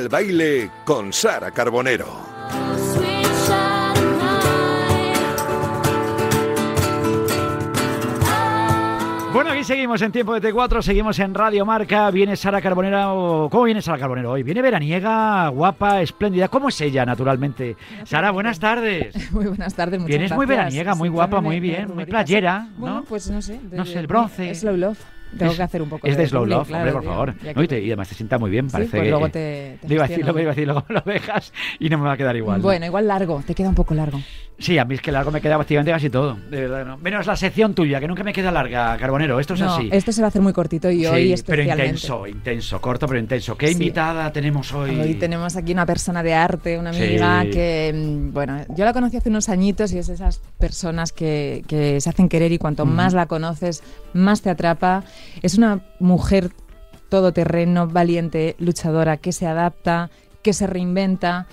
El baile con Sara Carbonero. Bueno, aquí seguimos en tiempo de T4, seguimos en Radio Marca. Viene Sara Carbonero. ¿Cómo viene Sara Carbonero hoy? Viene veraniega, guapa, espléndida. ¿Cómo es ella, naturalmente? Sara, buenas tardes. Muy buenas tardes, muchas Vienes muy veraniega, muy Sí, guapa, muy bien, muy playera, ¿no? Bueno, pues no sé. No sé, el bronce. Slow love. Tengo que hacer un poco Es de Slow googling, Love, claro, hombre, por tío. favor. No, y, te- y además te sienta muy bien, Sí, parece pues que- luego te- te iba a decir, lo iba a decir, luego lo dejas y no me va a quedar igual. ¿no? Bueno, igual largo, te queda un poco largo. Sí, a mí es que largo me queda prácticamente casi todo, de verdad, ¿no? Menos la sección tuya, que nunca me queda larga, Carbonero, esto es no, así. esto se va a hacer muy cortito y Sí, hoy pero especialmente. intenso, intenso, corto pero intenso. ¿Qué Sí. invitada tenemos hoy? Hoy tenemos aquí una persona de arte, una Sí. amiga que, mm, bueno, yo la conocí hace unos añitos y es de esas personas que, que se hacen querer y cuanto Ujú. más la conoces, más te atrapa. Es una mujer todoterreno, valiente, luchadora, que se adapta, que se reinventa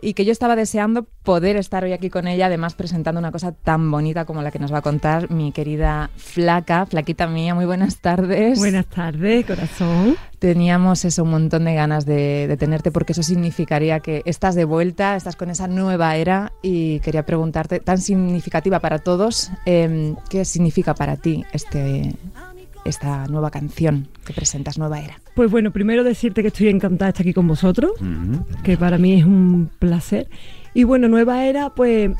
y que yo estaba deseando poder estar hoy aquí con ella, además presentando una cosa tan bonita como la que nos va a contar mi querida Flaca, Flaquita mía, muy buenas tardes. Buenas tardes, corazón. Teníamos eso, un montón de ganas de, de tenerte porque eso significaría que estás de vuelta, estás con esa nueva era y quería preguntarte, tan significativa para todos, em, ¿qué significa para ti este, esta nueva canción que presentas, Nueva Era? Pues bueno, primero decirte que estoy encantada de estar aquí con vosotros, que para mí es un placer. Y bueno, Nueva Era, pues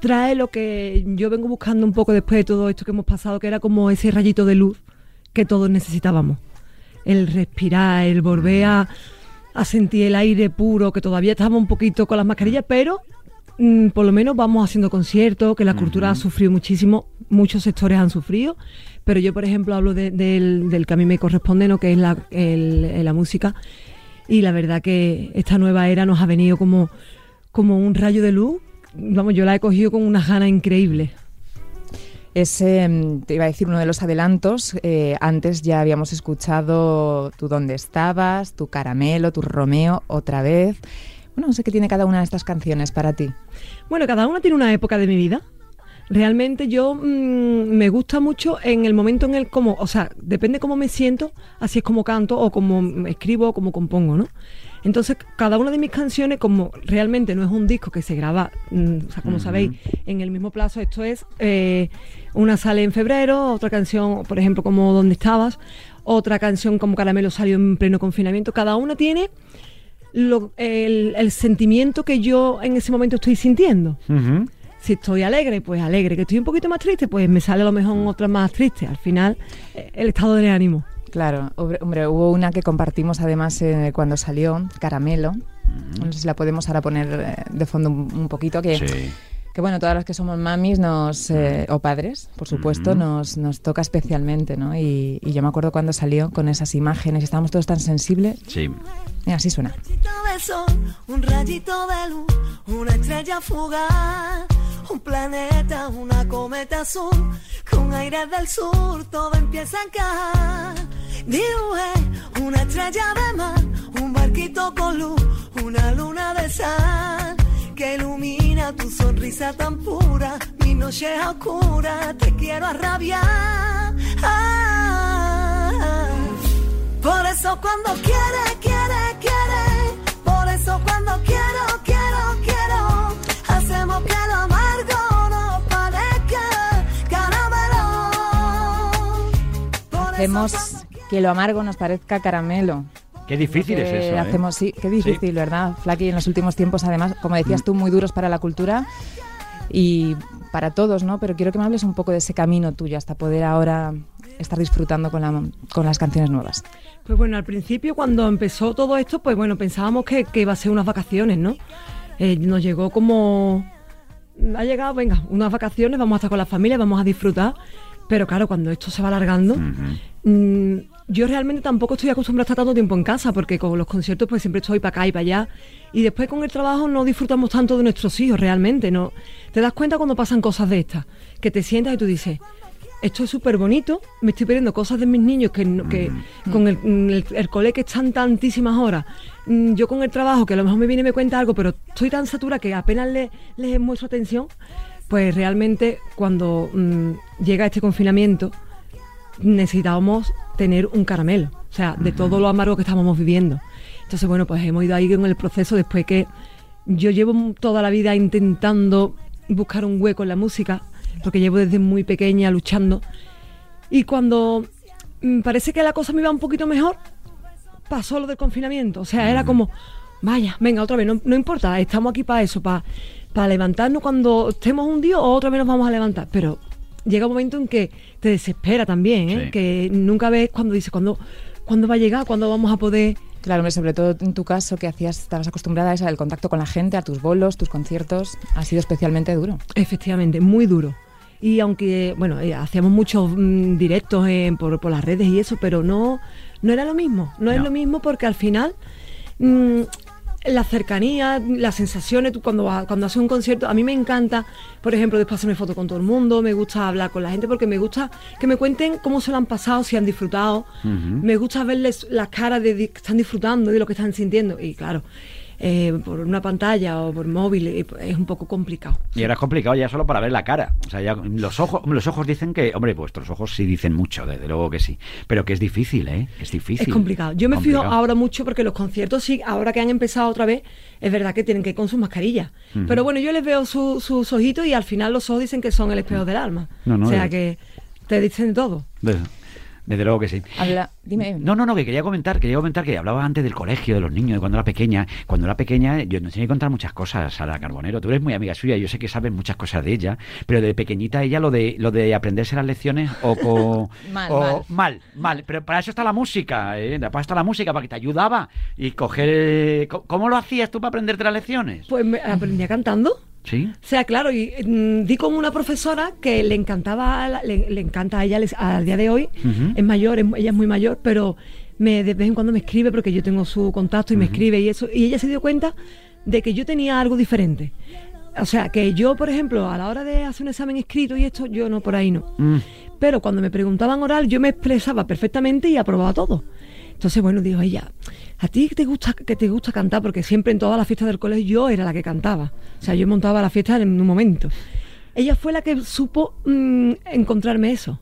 trae lo que yo vengo buscando un poco después de todo esto que hemos pasado, que era como ese rayito de luz que todos necesitábamos. El respirar, el volver a, a sentir el aire puro, que todavía estamos un poquito con las mascarillas, pero mm, por lo menos vamos haciendo conciertos, que la cultura ha sufrido muchísimo, muchos sectores han sufrido, pero yo, por ejemplo, hablo de- del, del que a mí me corresponde, ¿no? que es la, el- la música, y la verdad que esta nueva era nos ha venido como, como un rayo de luz. Vamos, yo la he cogido con unas ganas increíbles. Ese, mm, te iba a decir, uno de los adelantos, eh, antes ya habíamos escuchado tú dónde estabas, tu caramelo, tu Romeo, otra vez. Bueno, no sé qué tiene cada una de estas canciones para ti. Bueno, cada una tiene una época de mi vida. Realmente yo mm, me gusta mucho en el momento en el como, o sea, depende cómo me siento, así es como canto o como escribo o como compongo, ¿no? Entonces, cada una de mis canciones, como realmente no es un disco que se graba, mm, o sea, como sabéis, en el mismo plazo, esto es, eh, una sale en febrero, otra canción, por ejemplo, como ¿Dónde estabas? Otra canción como Caramelo salió en pleno confinamiento. Cada una tiene lo- el, el sentimiento que yo en ese momento estoy sintiendo. Ujú. Si estoy alegre, pues alegre. Que estoy un poquito más triste, pues me sale a lo mejor otra más triste. Al final, eh, el estado de ánimo. Claro, hombre, hubo una que compartimos además eh, cuando salió, Caramelo. No sé si la podemos ahora poner eh, de fondo un, poquito, que, Sí. que bueno, todas las que somos mamis nos, eh, o padres, por supuesto, nos, nos toca especialmente, ¿no? Y, y yo me acuerdo cuando salió con esas imágenes, estábamos todos tan sensibles. Sí. Así suena. rayito de sol, un rayito de luz, una estrella fugaz, un planeta, una cometa azul, con aire del sur, todo empieza a encajar. Dibujé una estrella de mar, un barquito con luz, una luna de sal, que ilumina tu sonrisa tan pura, mi noche oscura, te quiero arrabiar. Ah, por eso cuando quiere, quiere, quiere. Por eso cuando quiero, quiero, quiero. Hacemos que lo amargo Hacemos que lo amargo nos parezca caramelo. Qué difícil es eso. ¿eh? Hacemos, sí, qué difícil, Sí. ¿verdad? Flaky, en los últimos tiempos, además, como decías tú, muy duros para la cultura y para todos, ¿no? Pero quiero que me hables un poco de ese camino tuyo hasta poder ahora estar disfrutando con, la- con las canciones nuevas. Pues bueno, al principio cuando empezó todo esto, pues bueno, pensábamos que, que iba a ser unas vacaciones, ¿no? Eh, nos llegó como... Ha llegado, venga, unas vacaciones, vamos a estar con la familia, vamos a disfrutar. Pero claro, cuando esto se va alargando, mm, yo realmente tampoco estoy acostumbrada a estar tanto tiempo en casa, porque con los conciertos pues siempre estoy para acá y para allá. Y después con el trabajo no disfrutamos tanto de nuestros hijos, realmente. no Te das cuenta cuando pasan cosas de estas, que te sientas y tú dices, esto es súper bonito, me estoy perdiendo cosas de mis niños que, que con el, el, el cole que están tantísimas horas, mm, yo con el trabajo que a lo mejor me viene y me cuenta algo, pero estoy tan satura que apenas le- les muestro atención, pues realmente cuando mm, llega este confinamiento necesitábamos tener un caramelo, o sea, de todo lo amargo que estábamos viviendo. Entonces, bueno, pues hemos ido ahí en el proceso después que yo llevo toda la vida intentando buscar un hueco en la música, porque llevo desde muy pequeña luchando. Y cuando mm, parece que la cosa me iba un poquito mejor, pasó lo del confinamiento. O sea, era como, vaya, venga, otra vez, no, no importa, estamos aquí para eso, para, para levantarnos cuando estemos un día o otra vez nos vamos a levantar. Pero llega un momento en que te desespera también, ¿eh? Sí. que nunca ves cuando dices, ¿cuándo, ¿cuándo va a llegar? ¿Cuándo vamos a poder...? Claro, hombre, sobre todo en tu caso, que hacías, estabas acostumbrada a eso, al contacto con la gente, a tus bolos, tus conciertos, ha sido especialmente duro. Efectivamente, muy duro. Y aunque, bueno, eh, hacíamos muchos mm, directos en- por, por las redes y eso, pero no, no era lo mismo. No, es lo mismo porque al final mm, la cercanía, las sensaciones, tú cuando, cuando haces un concierto, a mí me encanta, por ejemplo, después hacerme foto con todo el mundo, me gusta hablar con la gente porque me gusta que me cuenten cómo se lo han pasado, si han disfrutado. Me gusta verles las caras de que están disfrutando de lo que están sintiendo. Y claro, eh, por una pantalla o por móvil es un poco complicado. Y ahora es complicado ya solo para ver la cara. O sea, ya los ojos, los ojos dicen que, hombre, vuestros ojos sí dicen mucho, desde luego que sí. Pero que es difícil, ¿eh? Es difícil. Es complicado. Yo me Complicado. fijo ahora mucho porque los conciertos, sí, ahora que han empezado otra vez, es verdad que tienen que ir con sus mascarillas. Pero bueno, yo les veo su- sus ojitos y al final los ojos dicen que son el espejo del alma. No, no, o sea que te dicen todo. Desde, desde luego que sí. Habla, dime. No, no, no, que quería comentar, quería comentar que hablaba antes del colegio, de los niños, de cuando era pequeña. Cuando era pequeña, yo no tenía que contar muchas cosas, Sara Carbonero. Tú eres muy amiga suya, yo sé que sabes muchas cosas de ella, pero de pequeñita ella lo de lo de aprenderse las lecciones o co- Mal, o- mal. mal, mal. Pero para eso está la música, ¿eh? Para eso está la música, para que te ayudaba y coger. eh, ¿Cómo lo hacías tú para aprenderte las lecciones? Pues me aprendí cantando. Sí. O sea, claro, y mm, di con una profesora que le encantaba, la- le, le encanta a ella les- al día de hoy. Es mayor, es- ella es muy mayor, pero me, de vez en cuando me escribe porque yo tengo su contacto y me escribe y eso. Y ella se dio cuenta de que yo tenía algo diferente. O sea, que yo, por ejemplo, a la hora de hacer un examen escrito y esto, yo no, por ahí no. Mm. Pero cuando me preguntaban oral, yo me expresaba perfectamente y aprobaba todo. Entonces, bueno, dijo ella, ¿a ti te gusta, que te gusta cantar? Porque siempre en todas las fiestas del colegio yo era la que cantaba. O sea, yo montaba la fiesta en un momento. Ella fue la que supo mm, encontrarme eso.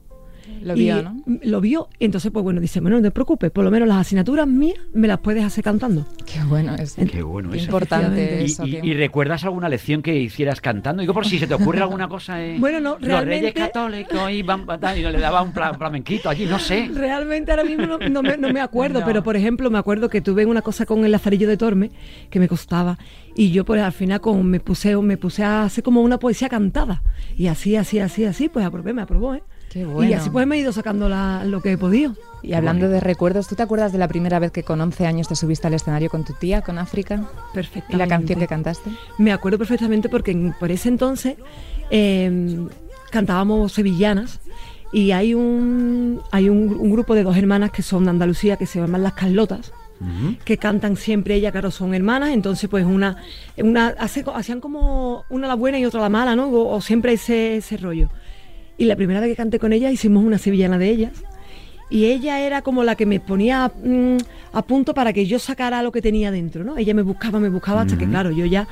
Lo Y, vio, ¿no? Lo vio, y entonces, pues bueno, dice, bueno, no te preocupes, por lo menos las asignaturas mías me las puedes hacer cantando. Qué bueno es. Qué bueno Qué eso. importante. ¿Y, y- y recuerdas alguna lección que hicieras cantando? Digo, por si se te ocurre alguna cosa. eh, Bueno, no, Los reyes realmente- católicos iban tal, y le daba un flamenquito allí, no sé. Realmente ahora mismo no, no me, no me acuerdo, No. pero por ejemplo me acuerdo que tuve una cosa con el Lazarillo de Torme que me costaba y yo pues al final con, me puse me puse a hacer como una poesía cantada y así, así, así, así, pues aprobé, me aprobó, ¿eh? Qué bueno. Y así pues me he ido sacando la- lo que he podido. Y hablando de recuerdos, ¿tú te acuerdas de la primera vez que con 11 años te subiste al escenario con tu tía, con África? Perfectamente. ¿Y la canción que cantaste? Me acuerdo perfectamente porque en- por ese entonces eh, cantábamos sevillanas y hay un hay un, un grupo de dos hermanas que son de Andalucía que se llaman las Carlotas que cantan siempre ellas, claro, son hermanas, entonces pues una, una hace, hacían como una la buena y otra la mala, ¿no? O, o siempre ese, ese rollo. Y la primera vez que canté con ellas hicimos una sevillana de ellas. Y ella era como la que me ponía mm, a punto para que yo sacara lo que tenía dentro, ¿no? Ella me buscaba, me buscaba hasta que, claro, yo ya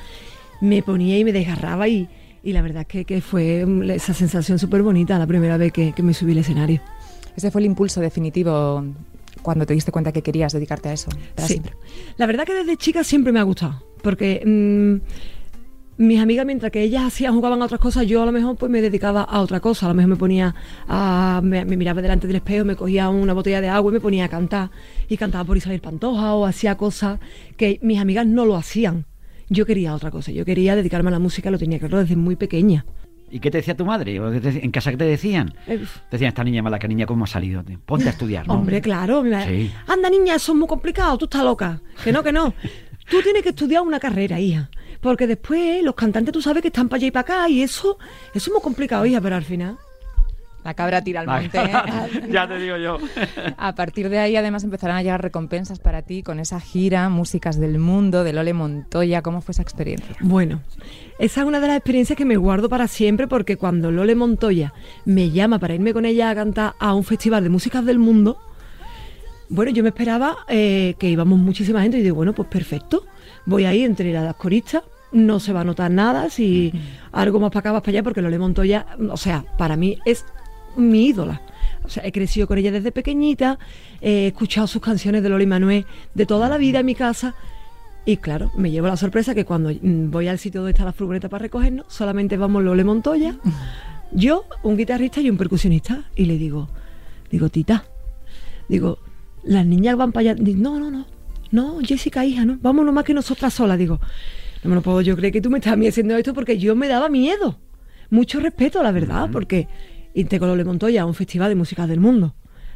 me ponía y me desgarraba y, y la verdad que, que fue mm, esa sensación súper bonita la primera vez que, que me subí al escenario. Ese fue el impulso definitivo cuando te diste cuenta que querías dedicarte a eso. para Sí. siempre. La verdad que desde chica siempre me ha gustado, porque mm, mis amigas, mientras que ellas hacían, jugaban a otras cosas, yo a lo mejor pues me dedicaba a otra cosa. A lo mejor me ponía a, me, me miraba delante del espejo, me cogía una botella de agua y me ponía a cantar. Y cantaba por Isabel Pantoja o hacía cosas que mis amigas no lo hacían. Yo quería otra cosa, yo quería dedicarme a la música, lo tenía claro desde muy pequeña. ¿Y qué te decía tu madre? ¿O qué te decía- ¿En casa qué te decían? Eh, Te decían, esta niña mala, que niña, ¿cómo ha salido? Ponte a estudiar, ¿no? Hombre, claro. Sí. Anda, niña, eso es muy complicado. Tú estás loca. Que no, que no. Tú tienes que estudiar una carrera, hija. Porque después los cantantes tú sabes que están para allá y para acá. Y eso, eso es muy complicado, hija. Pero al final. La cabra tira al monte. ¿eh? ya te digo yo. A partir de ahí, además, empezarán a llegar recompensas para ti con esa gira, Músicas del Mundo, de Lole Montoya. ¿Cómo fue esa experiencia? Bueno, esa es una de las experiencias que me guardo para siempre. Porque cuando Lole Montoya me llama para irme con ella a cantar a un festival de músicas del mundo. Bueno, yo me esperaba eh, que íbamos muchísima gente y digo, bueno, pues perfecto, voy a ir entre las coristas, no se va a notar nada, si algo más para acá, más para allá, porque Lole Montoya, o sea, para mí es mi ídola. O sea, he crecido con ella desde pequeñita, he escuchado sus canciones de Lola y Manuel de toda la vida en mi casa. Y claro, me llevo la sorpresa que cuando mm, voy al sitio donde está la furgoneta para recogernos, solamente vamos Lole Montoya, yo, un guitarrista y un percusionista. Y le digo, digo, tita, digo, las niñas van para allá. Digo, no, no, no, no, Jessica, hija, no, vámonos más que nosotras solas. Digo, no me lo puedo yo creer que tú me estás a mí haciendo esto porque yo me daba miedo. Mucho respeto, la verdad, porque irte con Lole Montoya a un festival de música del mundo.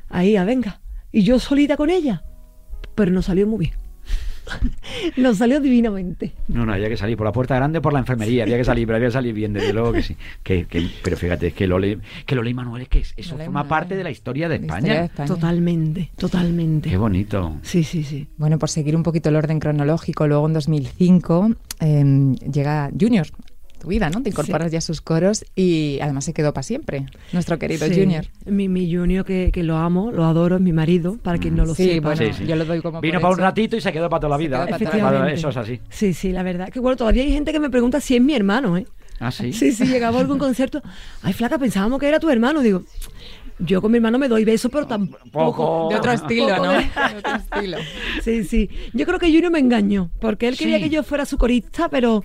Ahí, a venga. Y yo solita con ella. Pero no salió muy bien. Nos salió divinamente. No, no, había que salir por la puerta grande o por la enfermería, había que salir, pero había que salir bien, desde luego que sí. Que, que- pero fíjate, es que Lole, que Lole y Manuel, es que eso Lole forma Manuel. parte de la historia de La España. historia de España. Totalmente, totalmente. Qué bonito. Sí, sí, sí. Bueno, por seguir un poquito el orden cronológico, luego en 2005 eh, llega Junior, tu vida, ¿no? Te incorporas ya a sus coros y además se quedó para siempre, nuestro querido Sí. Junior. Mi, mi Junior, que, que lo amo, lo adoro, es mi marido, para quien no lo Sí, sepa. bueno, Sí, sí. yo lo doy como Vino para un ratito y se quedó para toda la vida. para toda la Efectivamente. Eso es así. Sí, sí, la verdad. Que bueno, todavía hay gente que me pregunta si es mi hermano, ¿eh? Ah, sí. Sí, sí, llegaba a algún concierto. Ay, flaca, pensábamos que era tu hermano. Digo, yo con mi hermano me doy besos, pero tampoco. Poco. De otro estilo, Poco ¿no? de- De otro estilo. Sí, sí. Yo creo que Junior me engañó, porque él quería Sí. que yo fuera su corista, pero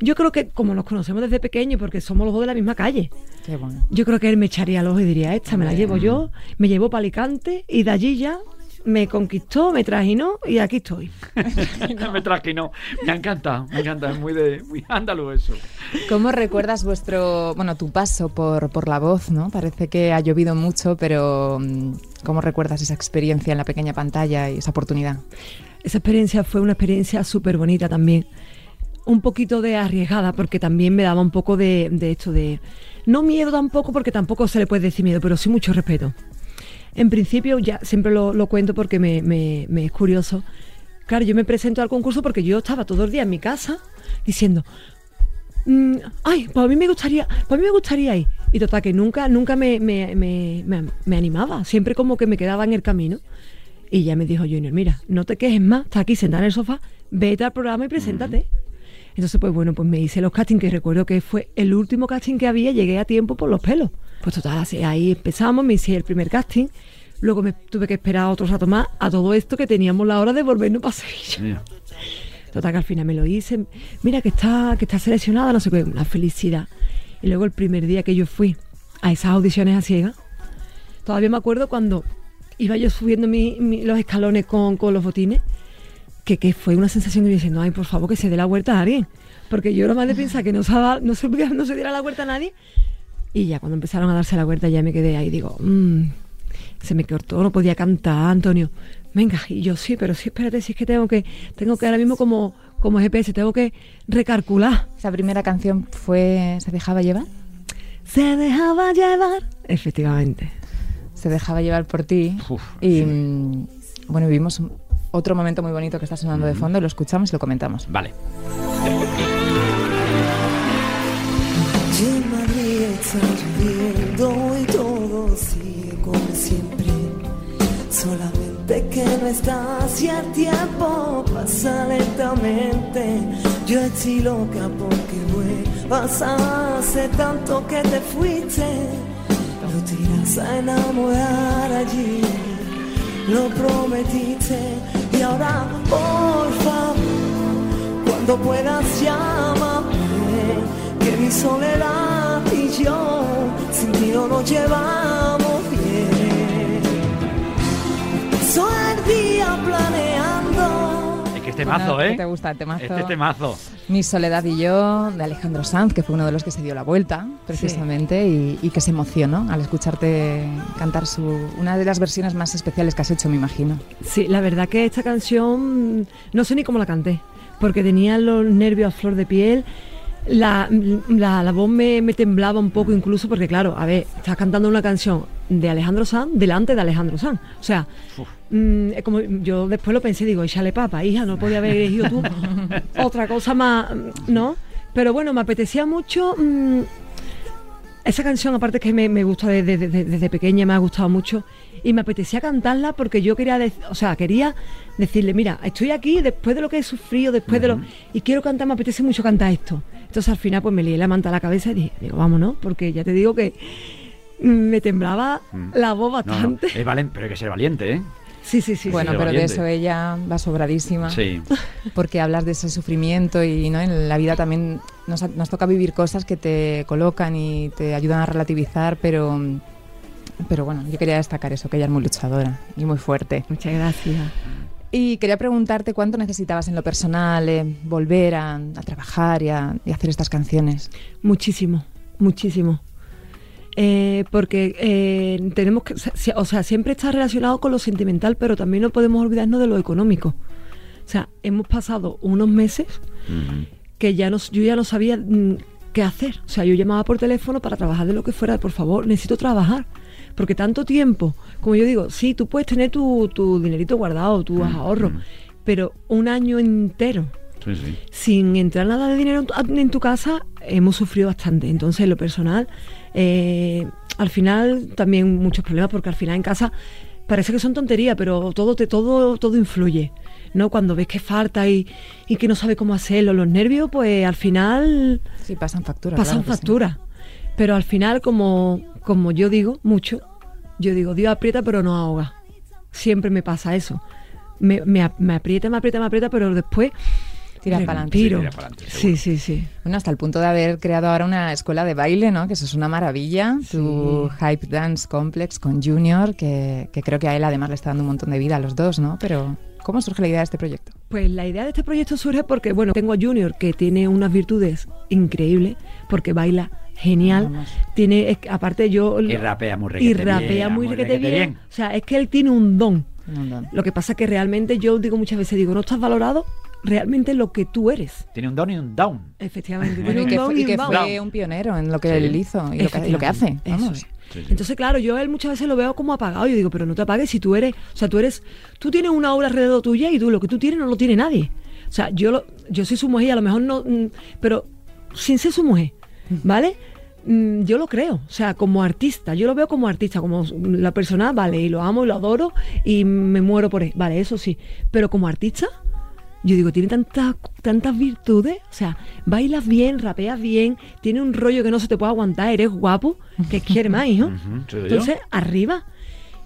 yo creo que como nos conocemos desde pequeños, porque somos los dos de la misma calle, Qué bueno. yo creo que él me echaría el ojo y diría, esta me la llevo yo, me llevó para Alicante y de allí ya me conquistó, me trajinó y aquí estoy. Me trajinó. Me ha encantado, me encanta. Es muy de muy andaluz eso. ¿Cómo recuerdas vuestro, bueno, tu paso por, por la voz, ¿no? Parece que ha llovido mucho, pero mm, ¿cómo recuerdas esa experiencia en la pequeña pantalla y esa oportunidad? Esa experiencia fue una experiencia súper bonita también. Un poquito de arriesgada, porque también me daba un poco de, de esto de. No miedo tampoco, porque tampoco se le puede decir miedo, pero sí mucho respeto. En principio, ya siempre lo, lo cuento porque me, me- es curioso. Claro, yo me presento al concurso porque yo estaba todo el día en mi casa diciendo, "Mm, ay, pues mí me gustaría, pues mí me gustaría ir. Y total, que nunca, nunca me, me- me- me- animaba, siempre como que me quedaba en el camino. Y ya me dijo Junior, mira, no te quejes más, estás aquí sentada en el sofá, vete al programa y preséntate. Entonces, pues bueno, pues me hice los castings, que recuerdo que fue el último casting que había, llegué a tiempo por los pelos. Pues total, así, ahí empezamos, me hice el primer casting, luego me tuve que esperar otro rato más a todo esto que teníamos la hora de volvernos para Sevilla. Total, que al final me lo hice. Mira que está, que está seleccionada, no sé qué, una felicidad. Y luego el primer día que yo fui a esas audiciones a ciegas, todavía me acuerdo cuando iba yo subiendo mi- mi- los escalones con, con los botines, que, que fue una sensación de yo diciendo, ay, por favor, que se dé la vuelta a alguien. Porque yo era más de pensar que no se, no se, no se diera la vuelta a nadie. Y ya cuando empezaron a darse la vuelta ya me quedé ahí, digo, "Mm, se me cortó, no podía cantar, Antonio. Venga, y yo sí, pero sí, espérate, si es que tengo que, tengo que ahora mismo como, como GPS, tengo que recalcular. ¿Esa primera canción fue ¿Se dejaba llevar? Se dejaba llevar. Efectivamente. Se dejaba llevar por ti. Uf, y mm, bueno, vivimos un- otro momento muy bonito que está sonando de fondo, lo escuchamos y lo comentamos. Vale. Y todo sigue como siempre. Solamente que no estás y el tiempo pasa lentamente. Yo estoy loca porque vuelvas hace tanto que te fuiste. No te irás a enamorar allí, lo prometiste. Ahora, por favor, cuando puedas llámame que mi soledad y yo sin ti no nos llevamos planeando Es que este mazo, Bueno, ¿eh? ¿Te gusta el temazo? Este temazo. Mi soledad y yo, de Alejandro Sanz, que fue uno de los que se dio la vuelta, precisamente, y, y que se emocionó al escucharte cantar su, una de las versiones más especiales que has hecho, me imagino. Sí, la verdad que esta canción no sé ni cómo la canté, porque tenía los nervios a flor de piel. La, la, la voz me, me temblaba un poco incluso porque claro, a ver, estás cantando una canción de Alejandro Sanz delante de Alejandro Sanz. O sea, es como yo después lo pensé, digo, échale papa, hija, no podía haber elegido tú otra cosa más, mm, ¿no? Pero bueno, me apetecía mucho mm, esa canción, aparte que me, me gusta desde, desde- desde pequeña, me ha gustado mucho. Y me apetecía cantarla porque yo quería, dec- o sea, quería decirle, mira, estoy aquí después de lo que he sufrido, después de lo... Y quiero cantar, me apetece mucho cantar esto. Entonces al final pues me lié la manta a la cabeza y dije, digo, vámonos, porque ya te digo que, me temblaba Mm. la voz No, no, bastante. es valen- pero hay que ser valiente, ¿eh? Sí, sí, sí. bueno, sí, pero de eso ella va sobradísima. Sí. Porque hablas de ese sufrimiento y ¿no? en la vida también nos, ha- nos toca vivir cosas que te colocan y te ayudan a relativizar, pero, pero bueno, yo quería destacar eso, que ella es muy luchadora y muy fuerte. Muchas gracias. Y quería preguntarte cuánto necesitabas en lo personal eh, volver a, a trabajar y a, y hacer estas canciones. Muchísimo, muchísimo. Eh, porque eh, tenemos que, o sea, siempre está relacionado con lo sentimental, pero también no podemos olvidarnos de lo económico. O sea, hemos pasado unos meses que ya no, yo ya no sabía mm, qué hacer. O sea, yo llamaba por teléfono para trabajar de lo que fuera, por favor, necesito trabajar. Porque tanto tiempo, como yo digo, sí, tú puedes tener tu, tu dinerito guardado, tus ahorros, pero un año entero Sí, sí. sin entrar nada de dinero en tu, en tu casa, hemos sufrido bastante. Entonces, en lo personal, eh, al final también muchos problemas, porque al final en casa parece que son tonterías, pero todo te, todo, todo influye. ¿no? Cuando ves que falta y, y que no sabes cómo hacerlo, los nervios, pues al final Sí, pasan facturas. pasan claro que sí. factura. Pero al final, como, como yo digo mucho, yo digo, Dios aprieta pero no ahoga. Siempre me pasa eso. Me, me, me aprieta, me aprieta, me aprieta, pero después Tira pa'lante, seguro. sí, sí, sí. Bueno, hasta el punto de haber creado ahora una escuela de baile, ¿no? Que eso es una maravilla. Tu Hype Dance Complex con Junior, que, que creo que a él además le está dando un montón de vida a los dos, ¿no? Pero, ¿cómo surge la idea de este proyecto? Pues la idea de este proyecto surge porque, bueno, tengo a Junior que tiene unas virtudes increíbles, porque baila genial. Vamos. Tiene, es aparte yo... Y rapea muy Y requete rapea bien, muy muy requete bien. bien. O sea, es que él tiene un don. Un montón. Lo que pasa es que realmente yo digo muchas veces, digo, no estás valorado realmente lo que tú eres. Tiene un don y un down. Efectivamente. Tiene y un que, fue, y un que down. fue un pionero en lo que Sí. él hizo y lo que, y lo que hace. Vamos. Sí, sí. Entonces, claro, yo a él muchas veces lo veo como apagado. Yo digo, pero no te apagues si tú eres, o sea, tú eres, tú tienes una obra alrededor tuya y tú lo que tú tienes no lo tiene nadie. O sea, yo lo, yo soy su mujer y a lo mejor no, mm, pero sin ser su mujer, ¿vale? Mm, Yo lo creo, o sea, como artista, yo lo veo como artista, como la persona, vale, y lo amo y lo adoro y me muero por él, vale, eso sí, pero como artista, yo digo, tiene tantas tantas virtudes, o sea, bailas bien, rapeas bien, tiene un rollo que no se te puede aguantar, eres guapo, que quiere más, hijo. Entonces, arriba.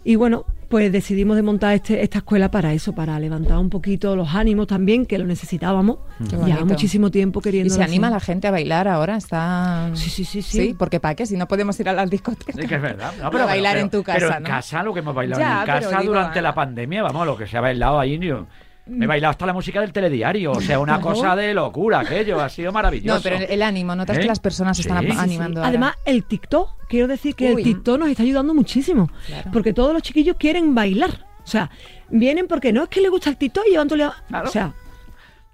Y bueno, pues decidimos de montar este, esta escuela para eso, para levantar un poquito los ánimos también, que lo necesitábamos. Ya muchísimo tiempo queriendo. Y se anima la gente a bailar ahora, está... Sí, sí, sí, sí. Sí, porque ¿para qué? Si no podemos ir a las discotecas. Sí, que es verdad. No, A bailar en tu casa, Pero en ¿no? casa, lo que hemos bailado Ya, en pero casa digo, durante ah. la pandemia, vamos, lo que se ha bailado ahí, yo. Me he bailado hasta la música del telediario, o sea, una cosa de locura, aquello ha sido maravilloso. No, pero el ánimo, notas ¿Eh? que las personas se están Sí, sí, sí. animando. Además, el TikTok, quiero decir que Uy. el TikTok nos está ayudando muchísimo. Claro. Porque todos los chiquillos quieren bailar. O sea, vienen porque no es que les gusta el TikTok y llevándole a... Claro. O sea,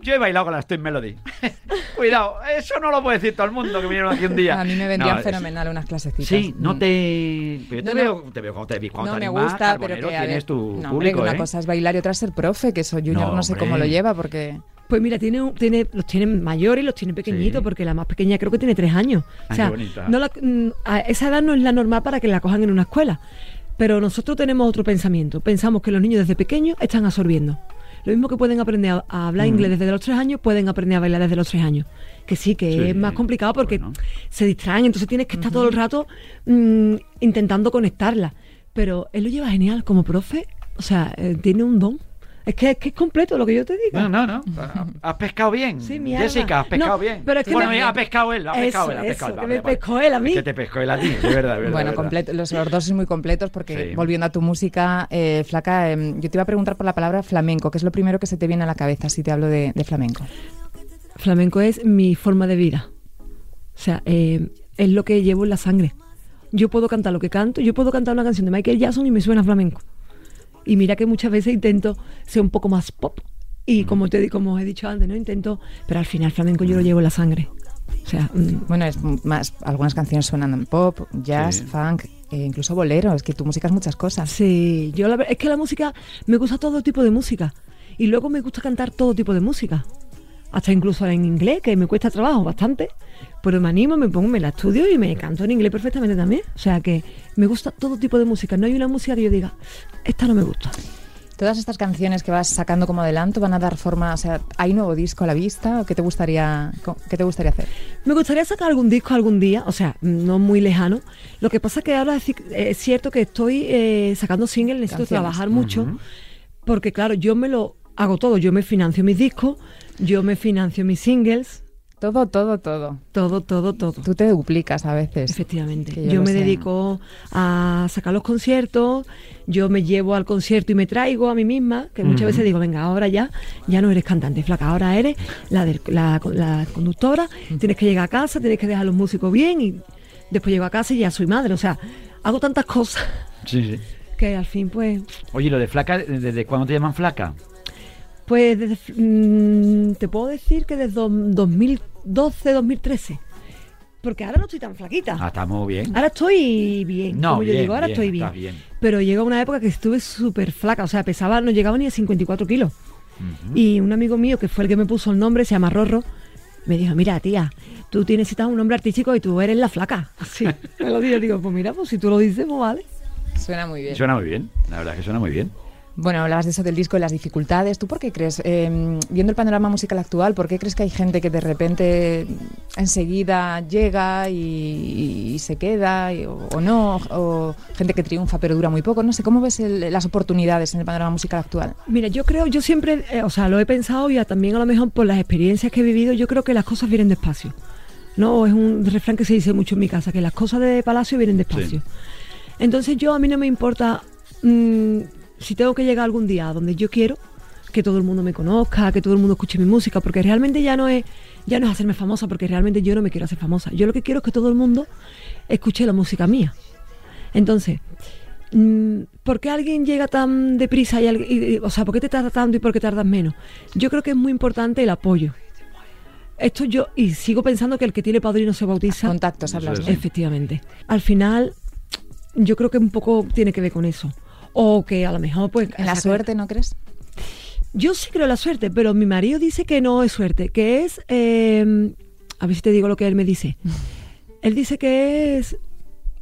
Yo he bailado con la Steam Melody. Cuidado, eso no lo puede decir todo el mundo que vinieron aquí un día. a mí me vendrían No, es- fenomenal unas clasecitas. Sí, no Mm. te. Pero yo te, No, veo, te veo cuando te vi cuando no te me animas, gusta, pero que a ver, tienes tu no, hombre, público, una ¿eh? cosa es bailar y otra es ser profe, que eso Junior no, No, sé hombre. cómo lo lleva porque Pues mira, tiene, un- tiene, los tiene mayores y los tiene pequeñitos, Sí. porque la más pequeña creo que tiene tres años. Ah, o sea, qué bonita. no la- mm, a esa edad no es la normal para que la cojan en una escuela. Pero nosotros tenemos otro pensamiento. Pensamos que los niños desde pequeños están absorbiendo. Lo mismo que pueden aprender a, hablar inglés desde los tres años, pueden aprender a bailar desde los tres años. Que sí, que Sí, es más complicado porque bueno. se distraen, entonces tienes que estar todo el rato mm, intentando conectarla. Pero él lo lleva genial como profe, o sea, eh, tiene un don. Es que, es que es completo lo que yo te digo. No, no, no. Has pescado bien. Sí, mi alma. Jessica, has pescado No, bien. pero es que bueno, me- ha pescado él, ha pescado él, ha Eso, pescado él. eso, Vale, que me vale. pescó él a mí. Es que te pescó él a ti, de verdad, de verdad. bueno, de verdad. completo, los, los dos son muy completos porque Sí. volviendo a tu música, eh, Flaca, em, yo te iba a preguntar por la palabra flamenco, que es lo primero que se te viene a la cabeza si te hablo de, de flamenco. Flamenco es mi forma de vida. O sea, eh, es lo que llevo en la sangre. Yo puedo cantar lo que canto, yo puedo cantar una canción de Michael Jackson y me suena flamenco. Y mira que muchas veces intento ser un poco más pop. Y como te como he dicho antes, ¿no? Intento, pero al final flamenco yo lo llevo en la sangre. O sea, mm, Bueno, es más, algunas canciones suenan en pop, jazz, Sí. funk, e incluso bolero, es que tu música es muchas cosas. sí, yo la es que la música me gusta todo tipo de música y luego me gusta cantar todo tipo de música. Hasta incluso en inglés, que me cuesta trabajo bastante, pero me animo, me pongo, me la estudio y me canto en inglés perfectamente también. O sea que me gusta todo tipo de música. No hay una música que yo diga, esta no me gusta. Todas estas canciones que vas sacando como adelanto van a dar forma, o sea, ¿hay nuevo disco a la vista o qué te gustaría, qué te gustaría hacer? Me gustaría sacar algún disco algún día, o sea, no muy lejano. Lo que pasa es que ahora es, es cierto que estoy eh, sacando singles, necesito Canciones. trabajar mucho, porque claro, yo me lo hago todo. Yo me financio mis discos, yo me financio mis singles, Todo, todo, todo. todo, todo, todo. Tú te duplicas a veces. Efectivamente. Yo me dedico a sacar los conciertos, yo me llevo al concierto y me traigo a mí misma, que muchas veces digo, venga, ahora ya, ya no eres cantante, flaca, ahora eres la, del- la, la conductora, tienes que llegar a casa, tienes que dejar a los músicos bien y después llego a casa y ya soy madre. O sea, hago tantas cosas Sí, sí. que al fin, pues, Oye, lo de flaca, ¿desde cuándo te llaman flaca? Pues desde, mm, te puedo decir que desde do- 2012, 2013. Porque ahora no estoy tan flaquita. Ah, está muy bien. Ahora estoy bien, No, como yo bien, digo, ahora bien, estoy bien. estás bien. Pero llegó una época que estuve súper flaca, o sea, pesaba, no llegaba ni a 54 kilos. Y un amigo mío, que fue el que me puso el nombre, se llama Rorro, me dijo, mira, tía, tú tienes un nombre artístico y tú eres la flaca. Así, me lo digo, digo, pues mira, pues si tú lo dices, pues vale. Suena muy bien. Suena muy bien, la verdad es que suena muy bien. Bueno, hablabas de eso del disco, de las dificultades. ¿Tú por qué crees, eh, viendo el panorama musical actual, por qué crees que hay gente que de repente enseguida llega y, y se queda y- o, o no? O gente que triunfa pero dura muy poco. No sé, ¿cómo ves el- las oportunidades en el panorama musical actual? Mira, yo creo, yo siempre, eh, o sea, lo he pensado y a- también a lo mejor por las experiencias que he vivido, yo creo que las cosas vienen despacio. No, es un refrán que se dice mucho en mi casa, que las cosas de palacio vienen despacio. Entonces yo a mí no me importa mm, si tengo que llegar algún día a donde yo quiero, que todo el mundo me conozca, que todo el mundo escuche mi música, porque realmente ya no es, ya no es hacerme famosa, porque realmente yo no me quiero hacer famosa. Yo lo que quiero es que todo el mundo escuche la música mía. Entonces, mm, ¿por qué alguien llega tan deprisa y, alguien- y- y- o sea, por qué te tarda tanto y por qué tardas menos? Yo creo que es muy importante el apoyo. Esto yo, y sigo pensando que el que tiene padrino se bautiza. Contactos, hablas. Efectivamente. Al final, yo creo que un poco tiene que ver con eso. O que a lo mejor, pues. ¿En la suerte no crees? Yo sí creo en la suerte, pero mi marido dice que no es suerte, que es. eh, a ver si te digo lo que él me dice. Él dice que es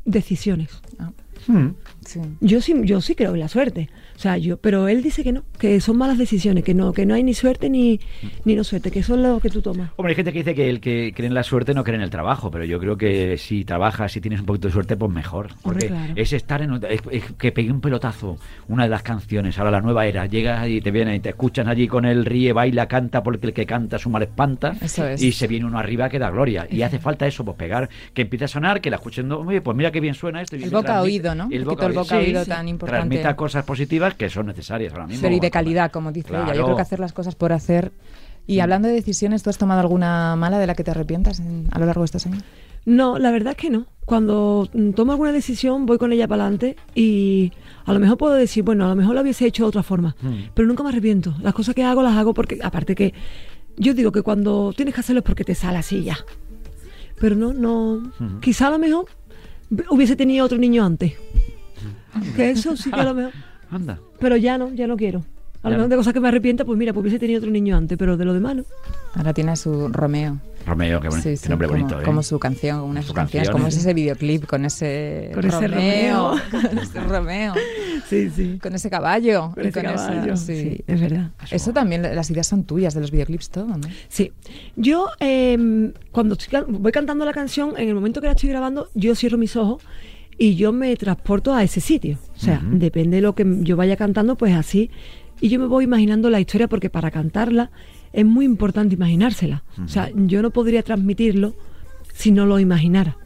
decisiones. Ah, Hmm. sí. Yo sí, yo sí creo en la suerte. O sea, yo, pero él dice que no, que son malas decisiones, que no, que no hay ni suerte ni, ni no suerte, que eso es lo que tú tomas. Hombre, hay gente que dice que el que cree en la suerte no cree en el trabajo, pero yo creo que si trabajas, si tienes un poquito de suerte, pues mejor. Porque claro. es estar en. es- es que pegue un pelotazo una de las canciones, ahora la nueva era, llegas y te vienen y te escuchan allí con el ríe, baila, canta, porque el que canta su mal espanta. Eso es. Y se viene uno arriba que da gloria. Y hace falta eso, pues pegar, que empiece a sonar, que la escuchen, oye, pues mira qué bien suena esto. y El boca transmite- oído, ¿no? El boca el boca a oído, oído sí, tan importante. Transmita cosas positivas que son necesarias ahora mismo. Pero y de calidad, como dice ella. Yo Claro. creo que hacer las cosas por hacer. Y hablando de decisiones, ¿tú has tomado alguna mala de la que te arrepientas en- a lo largo de estos años? No, la verdad es que no. Cuando mm, tomo alguna decisión, voy con ella para adelante y a lo mejor puedo decir, bueno, a lo mejor lo hubiese hecho de otra forma, pero nunca me arrepiento. Las cosas que hago las hago porque, aparte que yo digo que cuando tienes que hacerlo es porque te sale así ya. Pero no, no. Quizá a lo mejor hubiese tenido otro niño antes. Que eso sí que a lo mejor. Anda. Pero ya no, ya no quiero. A lo mejor de cosas que me arrepienta, pues mira, pues hubiese tenido otro niño antes, pero de lo demás no. Ahora tiene a su Romeo. Romeo, qué, bonito, Sí, qué sí, nombre como, bonito, ¿eh? como su canción, una de Su sus canciones, como ¿eh? es ese videoclip con ese, Con ese Romeo, Romeo. con ese Romeo, Sí, sí. con ese caballo, Con ese con esa- caballo. sí. sí, es verdad. Eso también, las ideas son tuyas de los videoclips, todo, ¿no? Sí. Yo, eh, cuando estoy voy cantando la canción, en el momento que la estoy grabando, yo cierro mis ojos y yo me transporto a ese sitio. O sea, depende de lo que yo vaya cantando, pues así. Y yo me voy imaginando la historia porque para cantarla es muy importante imaginársela. O sea, yo no podría transmitirlo si no lo imaginara.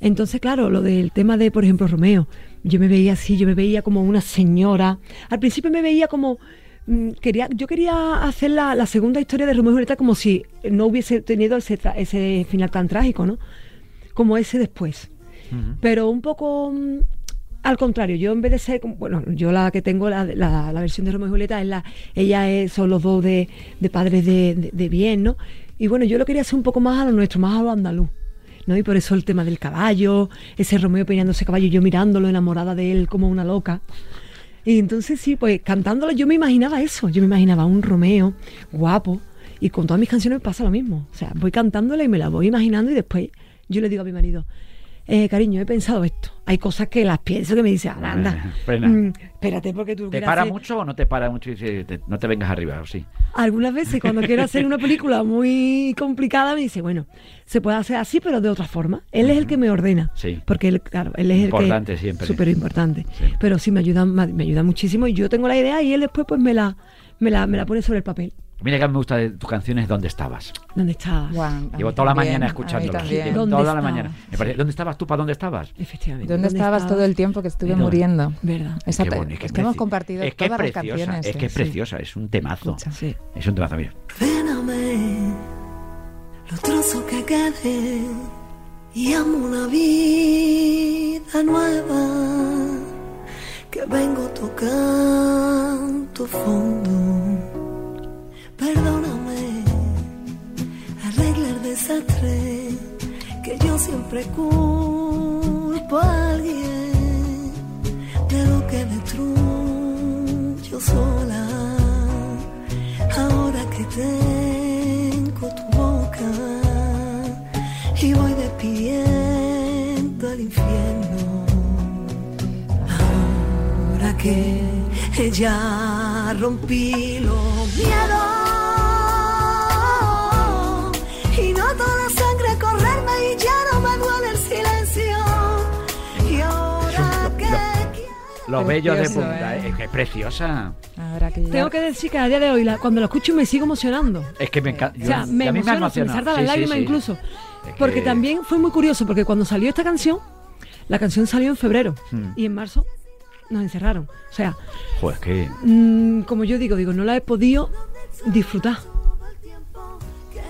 Entonces, claro, lo del tema de, por ejemplo, Romeo, yo me veía así, yo me veía como una señora. Al principio me veía como mm, quería, yo quería hacer la, la segunda historia de Romeo y Julieta como si no hubiese tenido ese, ese final tan trágico, ¿no? Como ese después. Pero un poco mm, al contrario, yo en vez de ser, bueno, yo la que tengo, la, la, la versión de Romeo y Julieta, es la, ella es, son los dos de, de padres de, de- bien, ¿no? Y bueno, yo lo quería hacer un poco más a lo nuestro, más a lo andaluz. ¿no? Y por eso el tema del caballo, ese Romeo peinando ese caballo, yo mirándolo, enamorada de él como una loca. Y entonces sí, pues cantándolo yo me imaginaba eso, yo me imaginaba un Romeo guapo y con todas mis canciones pasa lo mismo. O sea, voy cantándola y me la voy imaginando y después yo le digo a mi marido, eh, cariño, he pensado esto. Hay cosas que las pienso que me dicen, "Ah, anda, Eh, mm, espérate porque tú ¿Te para hacer-". mucho o no te para mucho y dice, te- no te vengas arriba? ¿O sí? Algunas veces cuando quiero hacer una película muy complicada me dice, bueno, se puede hacer así pero de otra forma. Él es el que me ordena. Sí. Porque él, claro, él es Importante el que... siempre. Súper importante. Sí. Pero sí me ayuda, me ayuda muchísimo y yo tengo la idea y él después pues me la, me la, me la pone sobre el papel. Mira que a mí me gusta de tus canciones ¿Dónde estabas? ¿Dónde estabas? A Llevo toda la también, mañana a mí escuchándolo. también. ¿Dónde Toda la estabas? mañana. Me parece- ¿Dónde estabas tú? ¿Para dónde estabas? Efectivamente. ¿Dónde estabas todo el tiempo que estuve muriendo? ¿Verdad? Esa- Qué bonito, es qué que hemos compartido es que es todas las preciosa, canciones. Es que es sí. preciosa, es un temazo. Escucha. Sí. Es un temazo, mira. Péname los trozos que queden y amo una vida nueva que vengo tocando fondo. Perdóname, arregla el desastre que yo siempre culpo a alguien de lo que destruyo sola. Ahora que tengo tu boca y voy despidiendo el infierno. Ahora que ya rompí los miedos Los bellos de punta, ¿eh? ¿eh? es que es preciosa. Ahora que ya- Tengo que decir que a día de hoy, la- cuando lo escucho, me sigo emocionando. Es que me encanta. O sea, me a mí me se me sí, lágrimas sí. incluso. Es Porque que- también fue muy curioso, porque cuando salió esta canción, la canción salió en febrero Hmm. y en marzo nos encerraron. O sea, Joder, es que. mm, como yo digo, digo, no la he podido disfrutar.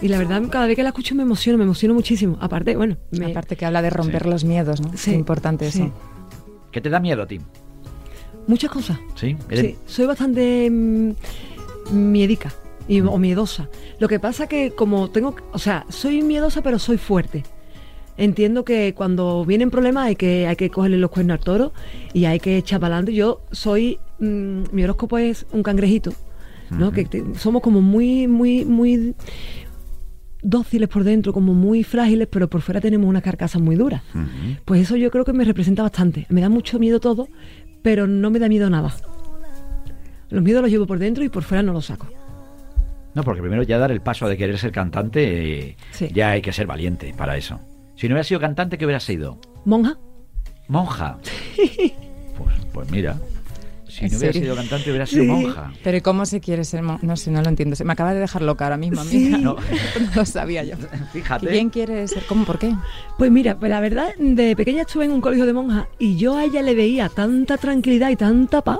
Y la verdad, cada vez que la escucho me emociono, me emociono muchísimo. Aparte, bueno, me- Aparte que habla de romper Sí. los miedos, ¿no? Sí, Es importante sí. eso. ¿Qué te da miedo a ti? Muchas cosas. ¿Sí? Eres- Sí, soy bastante mm, miedica y, o miedosa. Lo que pasa que como tengo, o sea, soy miedosa pero soy fuerte. Entiendo que cuando vienen problemas hay que hay que cogerle los cuernos al toro y hay que echar para adelante. Yo soy mm, mi horóscopo es un cangrejito, ¿no? Que te- somos como muy muy muy dóciles por dentro, como muy frágiles, pero por fuera tenemos una carcasa muy dura. Pues eso yo creo que me representa bastante. Me da mucho miedo todo, pero no me da miedo nada. Los miedos los llevo por dentro y por fuera no los saco. No, porque primero ya dar el paso de querer ser cantante, eh, Sí. ya hay que ser valiente para eso. Si no hubieras sido cantante, ¿qué hubieras sido? Monja, Monja. Pues, pues mira, si ¿En no hubieras serio? sido cantante, hubieras sido Sí. monja. Pero ¿y cómo se quiere ser? mon- No sé, no lo entiendo. Se me acaba de dejar loca ahora mismo a mí. Sí. No. No lo sabía yo. Fíjate. ¿Quién quiere ser? ¿Cómo? ¿Por qué? pues mira, pues la verdad, de pequeña estuve en un colegio de monjas y yo a ella le veía tanta tranquilidad y tanta paz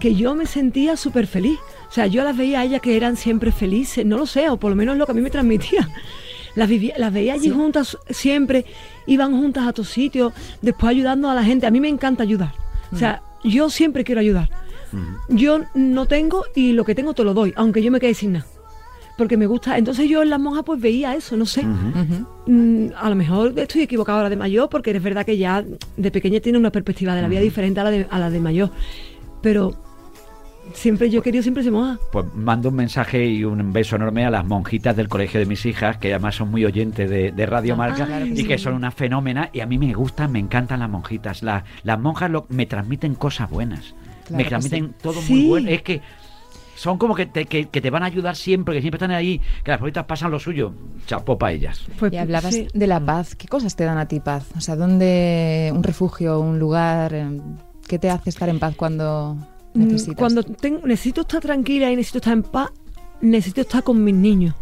que yo me sentía súper feliz. O sea, yo las veía a ellas que eran siempre felices, no lo sé, o por lo menos lo que a mí me transmitía. Las, vivía- las veía allí juntas siempre, iban juntas a todos sitios, después ayudando a la gente. A mí me encanta ayudar. O sea, yo siempre quiero ayudar. Yo no tengo y lo que tengo te lo doy, aunque yo me quede sin nada. Porque me gusta. Entonces yo en las monjas pues veía eso, no sé. Mm, a lo mejor estoy equivocada ahora de mayor, porque es verdad que ya de pequeña tiene una perspectiva de la vida diferente a la de, a la de mayor. Pero siempre yo he querido siempre ser monja. Pues mando un mensaje y un beso enorme a las monjitas del colegio de mis hijas, que además son muy oyentes de, de Radio Marca claro que y sí. que son una fenómena. Y a mí me gustan, me encantan las monjitas. La- las monjas lo- me transmiten cosas buenas. Claro me transmiten todo Sí. muy bueno. Es que son como que te, que, que te van a ayudar siempre, que siempre están ahí, que las monjitas pasan lo suyo. Chapó para ellas. Pues, Y hablabas sí. de la paz. ¿Qué cosas te dan a ti paz? O sea, ¿dónde un refugio, un lugar? eh, ¿Qué te hace estar en paz cuando necesitas? Cuando tengo- necesito estar tranquila y necesito estar en paz, necesito estar con mis niños.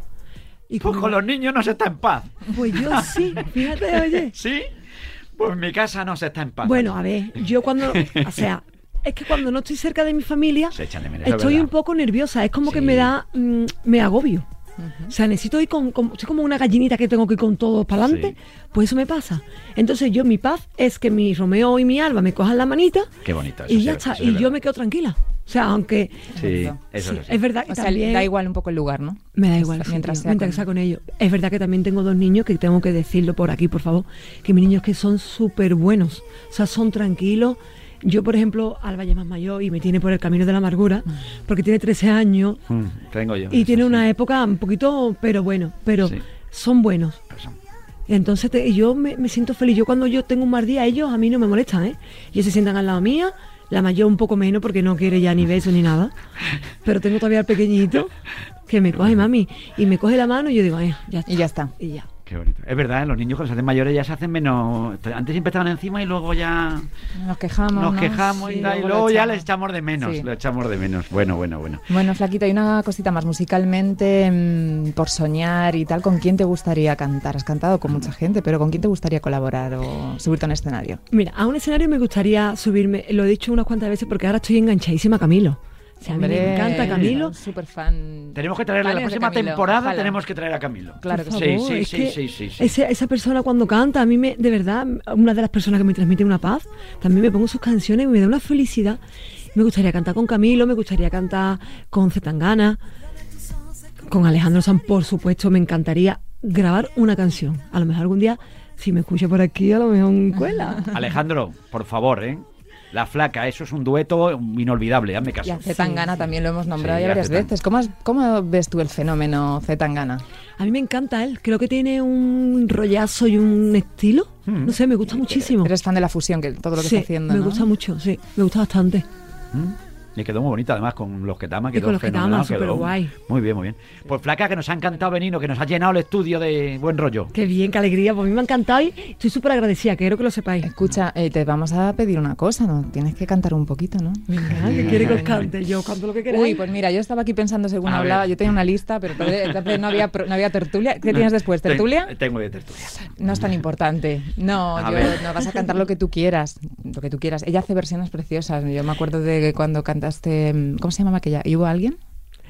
Y Pues con- los niños no se está en paz. Pues yo sí, fíjate, oye. ¿Sí? Pues mi casa no se está en paz. Bueno, a ver, yo cuando, o sea, es que cuando no estoy cerca de mi familia, Se echan de menos, eso es estoy un poco nerviosa, es como que me da, mm, me agobio. O sea, necesito ir con, con- soy como una gallinita que tengo que ir con todo para adelante, Sí. pues eso me pasa. Entonces yo, mi paz es que mi Romeo y mi Alba me cojan la manita Qué bonito eso. y ya está, es y yo me quedo tranquila. O sea, aunque Sí, eso sí, es verdad que O sea, también... da igual un poco el lugar, ¿no? Me da igual, Mientras sí, mientras, sea mientras con- sea con ellos. Es verdad que también tengo dos niños que tengo que decirlo por aquí, por favor, que mis niños que son súper buenos, o sea, son tranquilos. Yo, por ejemplo, Alba ya es más mayor y me tiene por el camino de la amargura, porque tiene 13 años Mm, tengo yo. y eso tiene sí. una época un poquito, pero bueno, pero Sí. son buenos. Entonces te- yo me, me siento feliz. Yo cuando yo tengo un mal día, ellos a mí no me molestan, ¿eh? Ellos se sientan al lado mía, la mayor un poco menos porque no quiere ya ni beso ni nada. Pero tengo todavía al pequeñito que me coge mami y me coge la mano y yo digo, eh, ya está. Y ya está. Y ya. Qué bonito. Es verdad, los niños cuando se hacen mayores ya se hacen menos. Antes siempre estaban encima y luego ya Nos quejamos. nos ¿no? quejamos y, luego ya les echamos de menos. Sí. Lo echamos de menos. Bueno, bueno, bueno. Bueno, Flaquito, hay una cosita más. Musicalmente, mm, por soñar y tal, ¿con quién te gustaría cantar? Has cantado con mucha gente, pero ¿con quién te gustaría colaborar o subirte a un escenario? Mira, a un escenario me gustaría subirme, lo he dicho unas cuantas veces porque ahora estoy enganchadísima a Camilo. A mí me encanta Camilo. Súper fan. Tenemos que traerle la próxima temporada. ojalá. Tenemos que traer a Camilo. Claro que sí. Sí, sí, es sí, que sí, sí, sí. ese- esa persona cuando canta, a mí me, de verdad, una de las personas que me transmite una paz, también me pongo sus canciones y me da una felicidad. Me gustaría cantar con Camilo, me gustaría cantar con Zetangana, con Alejandro Sanz, por supuesto, me encantaría grabar una canción. A lo mejor algún día, si me escucha por aquí, a lo mejor cuela. Alejandro, por favor, ¿eh? La flaca, eso es un dueto inolvidable, hazme Y caso. a Zetangana también lo hemos nombrado Sí, ya varias Zetangana. veces. ¿Cómo, has- ¿Cómo ves tú el fenómeno Zetangana? A mí me encanta él, creo que tiene un rollazo y un estilo. Mm. No sé, me gusta muchísimo. Eres fan de la fusión, que todo lo que Sí, está haciendo, me ¿no? gusta mucho, sí, me gusta bastante. ¿Mm? Y quedó muy bonita además con los que tama, Y quedó con los quedó superguay. Muy bien, muy bien. Pues flaca que nos ha encantado venir, que nos ha llenado el estudio de buen rollo. Qué bien, qué alegría, pues a mí me ha encantado y estoy súper agradecida, quiero que lo sepáis. Escucha, eh, te vamos a pedir una cosa, ¿no? Tienes que cantar un poquito, ¿no? Venga, que quiere que os cante, yo canto lo que queráis. Uy, pues mira, yo estaba aquí pensando según A hablaba, ver. yo tenía una lista, pero entonces no había, pro- no había tertulia. ¿Qué tienes después? Ten- ¿Tertulia? Tengo de tertulia. No es tan importante. No, A yo, ver. no vas a cantar lo que tú quieras, lo que tú quieras. Ella hace versiones preciosas. Yo me acuerdo de cuando cantaste, mm, ¿cómo se llamaba aquella? ¿Y hubo alguien?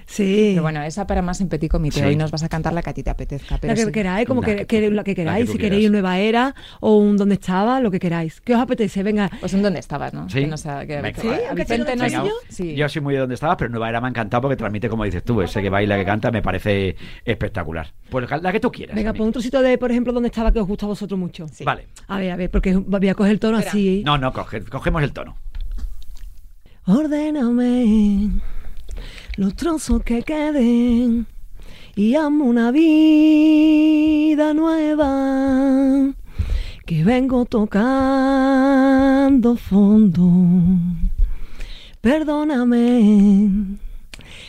sí, Pero bueno, esa para más en petit comité. Sí. Hoy nos vas a cantar la que a ti te apetezca. Pero la que sí. queráis, como La que, que- que- la que la queráis, que si queréis quieras. un Nueva Era o un Donde Estaba, lo que queráis. ¿Qué os apetece? Venga, Pues en dónde estabas, ¿no? Sí. Que no sé- que- Venga. que- Sí, a aunque Vicente sea no un Venga, yo. Sí. Yo soy muy de donde estabas, pero Nueva Era me ha encantado porque transmite como dices tú, ese que baila, que canta, me parece espectacular. Pues la que tú quieras. venga, pon un trocito de, por ejemplo, Donde Estaba que os gusta a vosotros mucho. Vale. A ver, a ver, porque voy a coger el tono Espera. así. No, no, coge- cogemos el tono. Ordéname los trozos que queden y amo una vida nueva que vengo tocando fondo. Perdóname,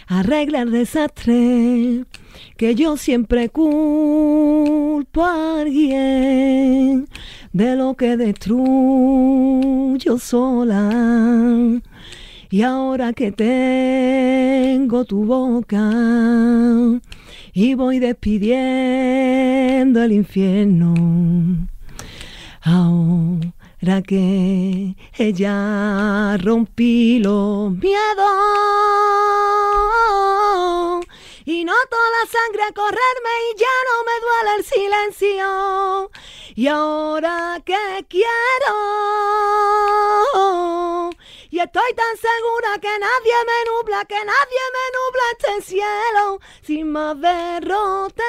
arregla el desastre que yo siempre culpo a alguien de lo que destruyo sola. Y ahora que tengo tu boca y voy despidiendo el infierno, ahora que ella rompí los miedos y noto la sangre a correrme y ya no me duele el silencio. Y ahora que quiero estoy tan segura que nadie me nubla, que nadie me nubla este cielo sin más derrotero.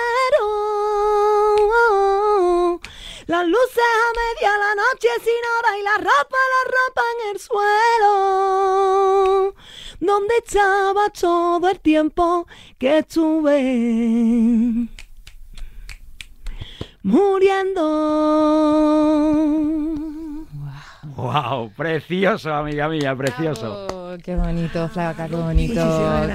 Las luces a media la noche sin hora y la ropa, la ropa en el suelo. ¿Dónde estaba todo el tiempo que estuve muriendo? ¡Wow! Precioso, amiga mía, precioso. Qué bonito, Flaca, qué bonito.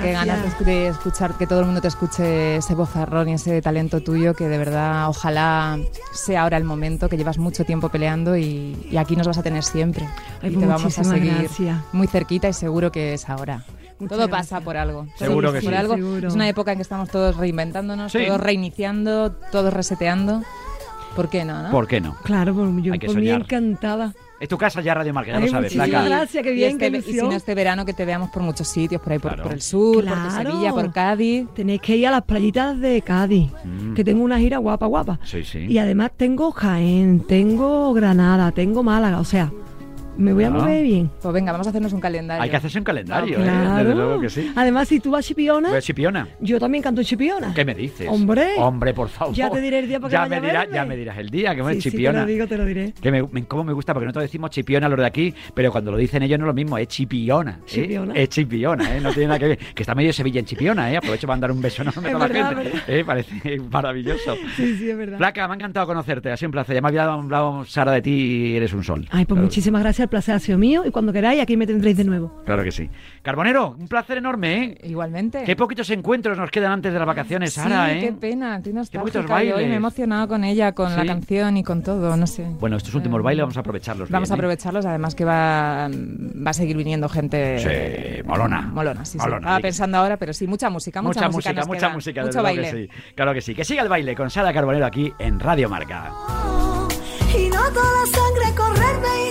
Qué ganas de, escuchar, que todo el mundo te escuche ese vozarrón y ese talento tuyo, que de verdad ojalá sea ahora el momento, que llevas mucho tiempo peleando y, y aquí nos vas a tener siempre. Ay, y te vamos a seguir gracias. muy cerquita y seguro que es ahora. Muchas todo gracias. pasa por algo. Todo Seguro pasa que por sí. algo. Seguro. Es una época en que estamos todos reinventándonos, Sí. todos reiniciando, todos reseteando. ¿Por qué no? no? ¿Por qué no? Claro, por, yo, Hay que por mí encantada. Es tu casa ya Radio Marca, ya lo Ay, sabes, muchísimas flaca. gracias, qué Y bien, este qué y si no este verano que te veamos por muchos sitios, por ahí por, Claro. por el sur, Claro. por Sevilla, por Cádiz. Tenéis que ir a las playitas de Cádiz, Mm. que tengo una gira guapa, guapa. Sí, sí. Y además tengo Jaén, tengo Granada, tengo Málaga, o sea, Me voy a Ah. mover bien. Pues venga, vamos a hacernos un calendario. Hay que hacerse un calendario, ¿eh? Claro. Desde luego que sí. Además, si tú vas a Chipiona, Pues, Chipiona, yo también canto Chipiona. ¿qué me dices? Hombre. Hombre, por favor. Ya te diré el día para que ya vaya me a dirá- verme. Ya me dirás el día, que me Sí, sí, te Chipiona. lo digo, te lo diré. Que me, me- cómo me gusta, porque nosotros decimos chipiona los de aquí, pero cuando lo dicen ellos no es lo mismo, es chipiona. ¿eh? Chipiona. Es chipiona, ¿eh? No tiene nada que ver. Que está medio Sevilla en chipiona, ¿eh? Aprovecho para mandar un beso enorme a la gente. ¿eh? Parece maravilloso. Sí, sí, es verdad. Flaca, me ha encantado conocerte, ha sido un placer. Ya me había hablado Sara de ti y eres un sol. Ay, pues Claro- muchísimas gracias, el placer ha sido mío y cuando queráis aquí me tendréis de nuevo. Claro que sí. Carbonero, un placer enorme, ¿eh? Igualmente. Qué poquitos encuentros nos quedan antes de las vacaciones, Sara, sí, ¿eh? qué pena, poquitos nostálgica y hoy bailes. me he emocionado con ella, con la canción y con todo, no sé. Bueno, estos últimos bailes vamos a aprovecharlos. Vamos a ¿eh? aprovecharlos, además que va, va a seguir viniendo gente Sí, molona. molona. Sí, sí. Molona, Estaba sí pensando ahora, pero sí, mucha música, mucha, Mucha música, mucha queda, música, mucho desde luego baile. que sí. Claro que sí. Que siga el baile con Sara Carbonero aquí en Radio Marca. Y noto la sangre correrme